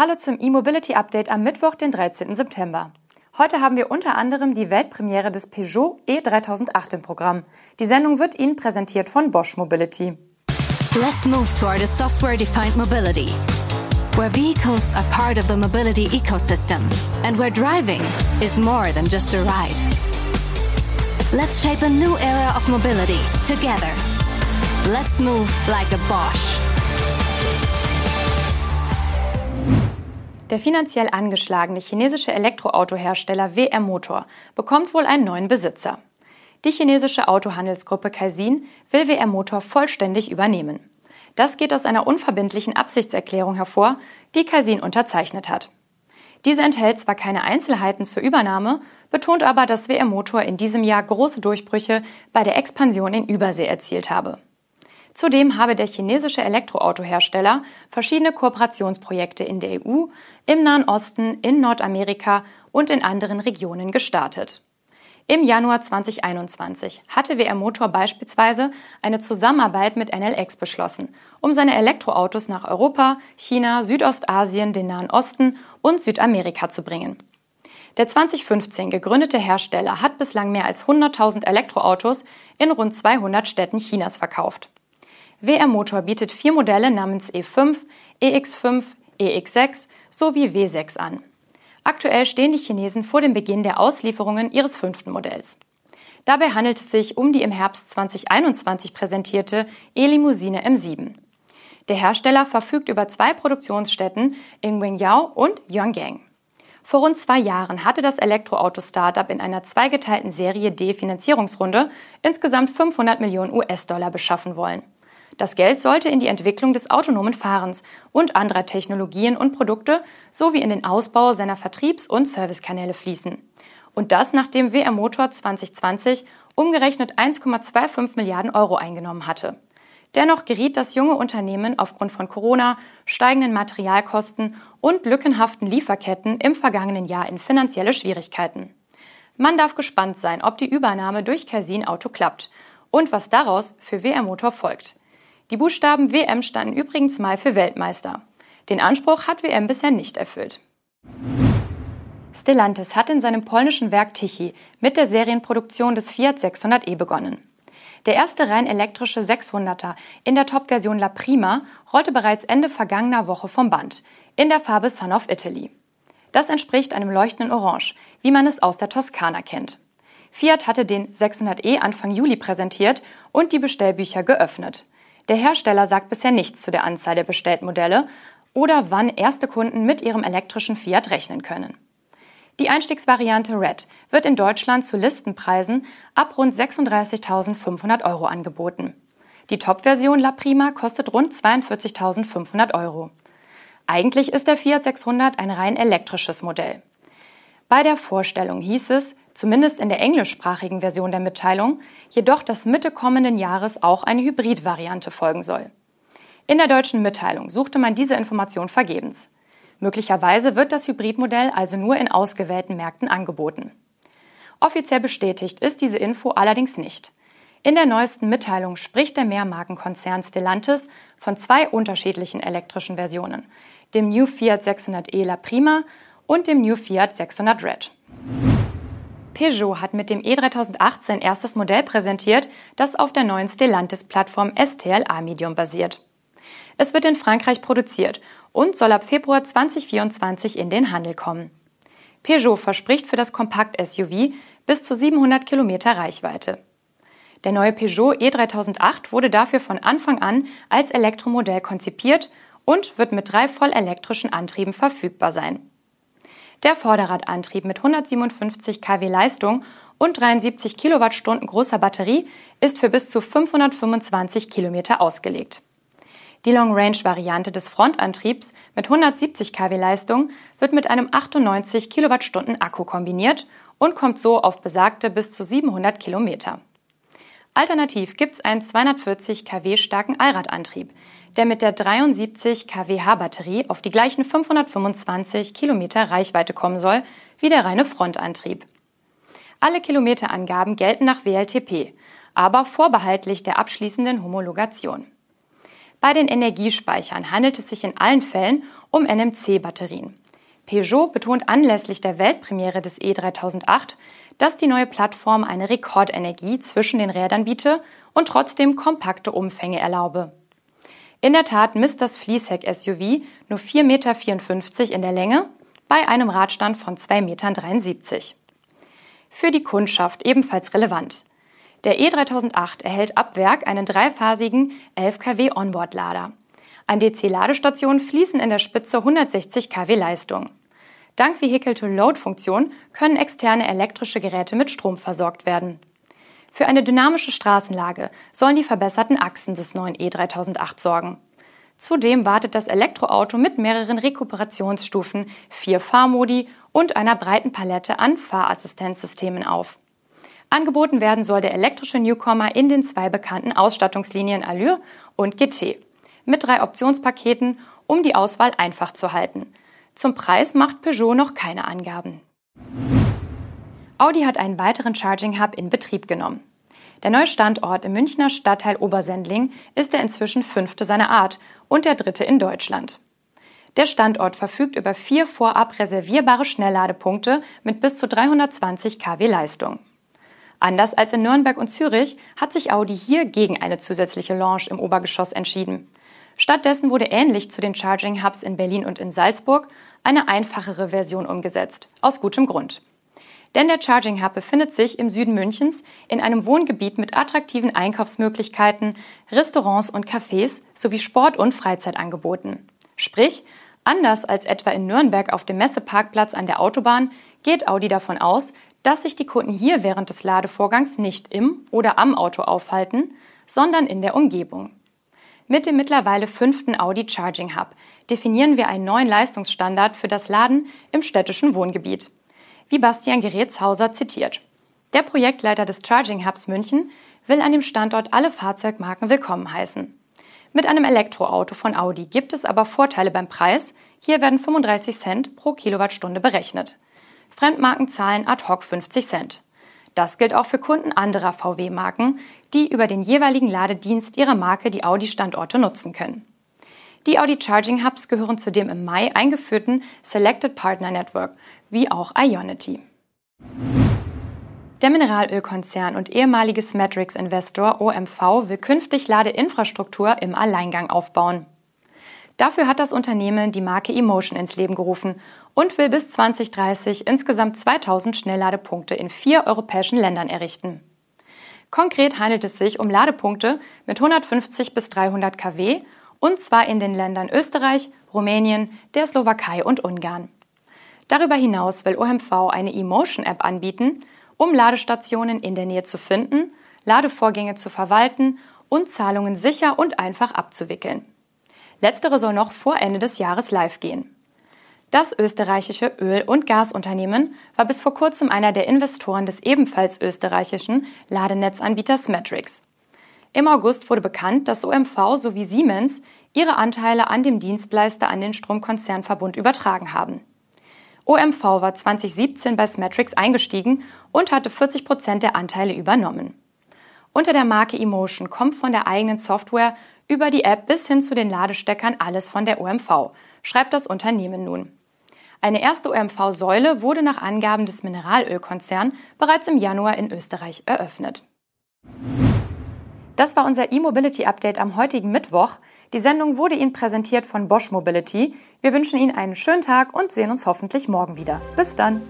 Hallo zum E-Mobility Update am Mittwoch, den 13. September. Heute haben wir unter anderem die Weltpremiere des Peugeot E3008 im Programm. Die Sendung wird Ihnen präsentiert von Bosch Mobility. Let's move toward a software-defined mobility, where vehicles are part of the mobility ecosystem and where driving is more than just a ride. Let's shape a new era of mobility together. Let's move like a Bosch. Der finanziell angeschlagene chinesische Elektroautohersteller WR Motor bekommt wohl einen neuen Besitzer. Die chinesische Autohandelsgruppe Caixin will WR Motor vollständig übernehmen. Das geht aus einer unverbindlichen Absichtserklärung hervor, die Caixin unterzeichnet hat. Diese enthält zwar keine Einzelheiten zur Übernahme, betont aber, dass WR Motor in diesem Jahr große Durchbrüche bei der Expansion in Übersee erzielt habe. Zudem habe der chinesische Elektroautohersteller verschiedene Kooperationsprojekte in der EU, im Nahen Osten, in Nordamerika und in anderen Regionen gestartet. Im Januar 2021 hatte WR Motor beispielsweise eine Zusammenarbeit mit NLX beschlossen, um seine Elektroautos nach Europa, China, Südostasien, den Nahen Osten und Südamerika zu bringen. Der 2015 gegründete Hersteller hat bislang mehr als 100.000 Elektroautos in rund 200 Städten Chinas verkauft. WR Motor bietet vier Modelle namens E5, EX5, EX6 sowie W6 an. Aktuell stehen die Chinesen vor dem Beginn der Auslieferungen ihres fünften Modells. Dabei handelt es sich um die im Herbst 2021 präsentierte E-Limousine M7. Der Hersteller verfügt über zwei Produktionsstätten in Wengyao und Yonggang. Vor rund zwei Jahren hatte das Elektroauto-Startup in einer zweigeteilten Serie D Finanzierungsrunde insgesamt 500 Millionen US-Dollar beschaffen wollen. Das Geld sollte in die Entwicklung des autonomen Fahrens und anderer Technologien und Produkte sowie in den Ausbau seiner Vertriebs- und Servicekanäle fließen. Und das nachdem WR Motor 2020 umgerechnet 1,25 Milliarden Euro eingenommen hatte. Dennoch geriet das junge Unternehmen aufgrund von Corona, steigenden Materialkosten und lückenhaften Lieferketten im vergangenen Jahr in finanzielle Schwierigkeiten. Man darf gespannt sein, ob die Übernahme durch Casin Auto klappt und was daraus für WR Motor folgt. Die Buchstaben WM standen übrigens mal für Weltmeister. Den Anspruch hat WM bisher nicht erfüllt. Stellantis hat in seinem polnischen Werk Tichy mit der Serienproduktion des Fiat 600e begonnen. Der erste rein elektrische 600er in der Top-Version La Prima rollte bereits Ende vergangener Woche vom Band, in der Farbe Son of Italy. Das entspricht einem leuchtenden Orange, wie man es aus der Toskana kennt. Fiat hatte den 600e Anfang Juli präsentiert und die Bestellbücher geöffnet. Der Hersteller sagt bisher nichts zu der Anzahl der bestellten Modelle oder wann erste Kunden mit ihrem elektrischen Fiat rechnen können. Die Einstiegsvariante Red wird in Deutschland zu Listenpreisen ab rund 36.500 Euro angeboten. Die Top-Version La Prima kostet rund 42.500 Euro. Eigentlich ist der Fiat 600 ein rein elektrisches Modell. Bei der Vorstellung hieß es, zumindest in der englischsprachigen Version der Mitteilung, jedoch, dass Mitte kommenden Jahres auch eine Hybridvariante folgen soll. In der deutschen Mitteilung suchte man diese Information vergebens. Möglicherweise wird das Hybridmodell also nur in ausgewählten Märkten angeboten. Offiziell bestätigt ist diese Info allerdings nicht. In der neuesten Mitteilung spricht der Mehrmarkenkonzern Stellantis von zwei unterschiedlichen elektrischen Versionen, dem New Fiat 600e La Prima und dem New Fiat 600 Red. Peugeot hat mit dem E3008 sein erstes Modell präsentiert, das auf der neuen Stellantis-Plattform STLA Medium basiert. Es wird in Frankreich produziert und soll ab Februar 2024 in den Handel kommen. Peugeot verspricht für das Kompakt-SUV bis zu 700 Kilometer Reichweite. Der neue Peugeot E3008 wurde dafür von Anfang an als Elektromodell konzipiert und wird mit drei vollelektrischen Antrieben verfügbar sein. Der Vorderradantrieb mit 157 kW Leistung und 73 Kilowattstunden großer Batterie ist für bis zu 525 Kilometer ausgelegt. Die Long-Range-Variante des Frontantriebs mit 170 kW Leistung wird mit einem 98 Kilowattstunden Akku kombiniert und kommt so auf besagte bis zu 700 Kilometer. Alternativ gibt es einen 240 kW starken Allradantrieb, der mit der 73 kWh Batterie auf die gleichen 525 Kilometer Reichweite kommen soll wie der reine Frontantrieb. Alle Kilometerangaben gelten nach WLTP, aber vorbehaltlich der abschließenden Homologation. Bei den Energiespeichern handelt es sich in allen Fällen um NMC-Batterien. Peugeot betont anlässlich der Weltpremiere des E3008, dass die neue Plattform eine Rekordenergie zwischen den Rädern biete und trotzdem kompakte Umfänge erlaube. In der Tat misst das Fließheck-SUV nur 4,54 Meter in der Länge bei einem Radstand von 2,73 Metern. Für die Kundschaft ebenfalls relevant. Der E3008 erhält ab Werk einen dreiphasigen 11 kW Onboard-Lader. An DC-Ladestationen fließen in der Spitze 160 kW Leistung. Dank Vehicle-to-Load-Funktion können externe elektrische Geräte mit Strom versorgt werden. Für eine dynamische Straßenlage sollen die verbesserten Achsen des neuen E3008 sorgen. Zudem wartet das Elektroauto mit mehreren Rekuperationsstufen, vier Fahrmodi und einer breiten Palette an Fahrassistenzsystemen auf. Angeboten werden soll der elektrische Newcomer in den zwei bekannten Ausstattungslinien Allure und GT mit drei Optionspaketen, um die Auswahl einfach zu halten. Zum Preis macht Peugeot noch keine Angaben. Audi hat einen weiteren Charging Hub in Betrieb genommen. Der neue Standort im Münchner Stadtteil Obersendling ist der inzwischen fünfte seiner Art und der dritte in Deutschland. Der Standort verfügt über vier vorab reservierbare Schnellladepunkte mit bis zu 320 kW Leistung. Anders als in Nürnberg und Zürich hat sich Audi hier gegen eine zusätzliche Lounge im Obergeschoss entschieden. Stattdessen wurde ähnlich zu den Charging Hubs in Berlin und in Salzburg eine einfachere Version umgesetzt, aus gutem Grund. Denn der Charging Hub befindet sich im Süden Münchens in einem Wohngebiet mit attraktiven Einkaufsmöglichkeiten, Restaurants und Cafés sowie Sport- und Freizeitangeboten. Sprich, anders als etwa in Nürnberg auf dem Messeparkplatz an der Autobahn, geht Audi davon aus, dass sich die Kunden hier während des Ladevorgangs nicht im oder am Auto aufhalten, sondern in der Umgebung. Mit dem mittlerweile fünften Audi Charging Hub definieren wir einen neuen Leistungsstandard für das Laden im städtischen Wohngebiet. Wie Bastian Gerätshauser zitiert. Der Projektleiter des Charging Hubs München will an dem Standort alle Fahrzeugmarken willkommen heißen. Mit einem Elektroauto von Audi gibt es aber Vorteile beim Preis. Hier werden 35 Cent pro Kilowattstunde berechnet. Fremdmarken zahlen ad hoc 50 Cent. Das gilt auch für Kunden anderer VW-Marken, die über den jeweiligen Ladedienst ihrer Marke die Audi-Standorte nutzen können. Die Audi Charging Hubs gehören zu dem im Mai eingeführten Selected Partner Network, wie auch Ionity. Der Mineralölkonzern und ehemalige Smetrix-Investor OMV will künftig Ladeinfrastruktur im Alleingang aufbauen. Dafür hat das Unternehmen die Marke Emotion ins Leben gerufen und will bis 2030 insgesamt 2000 Schnellladepunkte in vier europäischen Ländern errichten. Konkret handelt es sich um Ladepunkte mit 150 bis 300 kW und zwar in den Ländern Österreich, Rumänien, der Slowakei und Ungarn. Darüber hinaus will OMV eine Emotion-App anbieten, um Ladestationen in der Nähe zu finden, Ladevorgänge zu verwalten und Zahlungen sicher und einfach abzuwickeln. Letztere soll noch vor Ende des Jahres live gehen. Das österreichische Öl- und Gasunternehmen war bis vor kurzem einer der Investoren des ebenfalls österreichischen Ladenetzanbieters Matrix. Im August wurde bekannt, dass OMV sowie Siemens ihre Anteile an dem Dienstleister an den Stromkonzernverbund übertragen haben. OMV war 2017 bei Smatrix eingestiegen und hatte 40 Prozent der Anteile übernommen. Unter der Marke Emotion kommt von der eigenen Software über die App bis hin zu den Ladesteckern alles von der OMV, schreibt das Unternehmen nun. Eine erste OMV-Säule wurde nach Angaben des Mineralölkonzerns bereits im Januar in Österreich eröffnet. Das war unser E-Mobility-Update am heutigen Mittwoch. Die Sendung wurde Ihnen präsentiert von Bosch Mobility. Wir wünschen Ihnen einen schönen Tag und sehen uns hoffentlich morgen wieder. Bis dann!